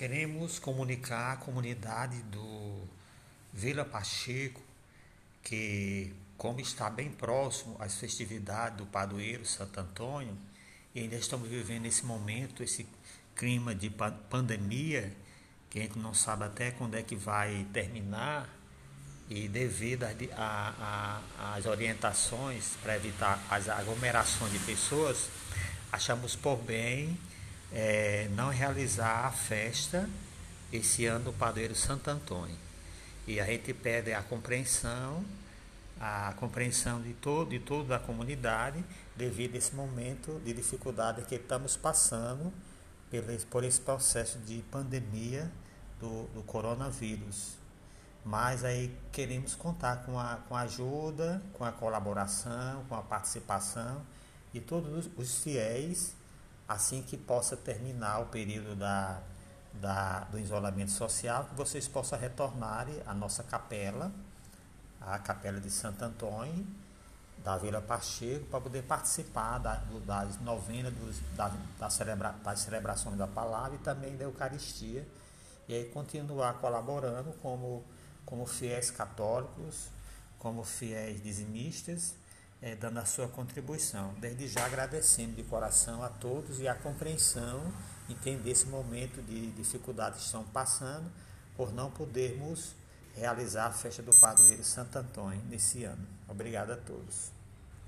Queremos comunicar à comunidade do Vila Pacheco que, como está bem próximo às festividades do padroeiro Santo Antônio, e ainda estamos vivendo esse momento, esse clima de pandemia, que a gente não sabe até quando é que vai terminar, e devido às orientações para evitar as aglomerações de pessoas, achamos por bem é, não realizar a festa esse ano do padroeiro Santo Antônio. E a gente pede a compreensão, a compreensão de todo de toda a comunidade devido a esse momento de dificuldade que estamos passando por esse processo de pandemia do, do coronavírus. Mas aí queremos contar com a, com a ajuda, com a colaboração, com a participação de todos os fiéis assim que possa terminar o período da, da, do isolamento social, que vocês possam retornar à nossa capela, a capela de Santo Antônio, da Vila Pacheco, para poder participar da, das novenas, dos, da, da celebra, das celebrações da palavra e também da Eucaristia, e aí continuar colaborando como, como fiéis católicos, como fiéis dizimistas, é, dando a sua contribuição. Desde já agradecendo de coração a todos e a compreensão, entender esse momento de dificuldade que estão passando, por não podermos realizar a festa do padroeiro Santo Antônio nesse ano. Obrigado a todos.